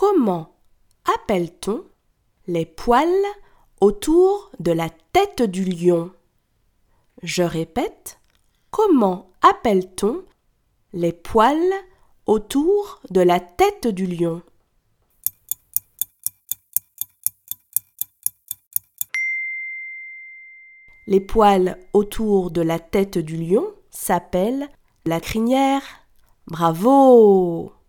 Comment appelle-t-on les poils autour de la tête du lion? Je répète, comment appelle-t-on les poils autour de la tête du lion? Les poils autour de la tête du lion s'appellent la crinière. Bravo!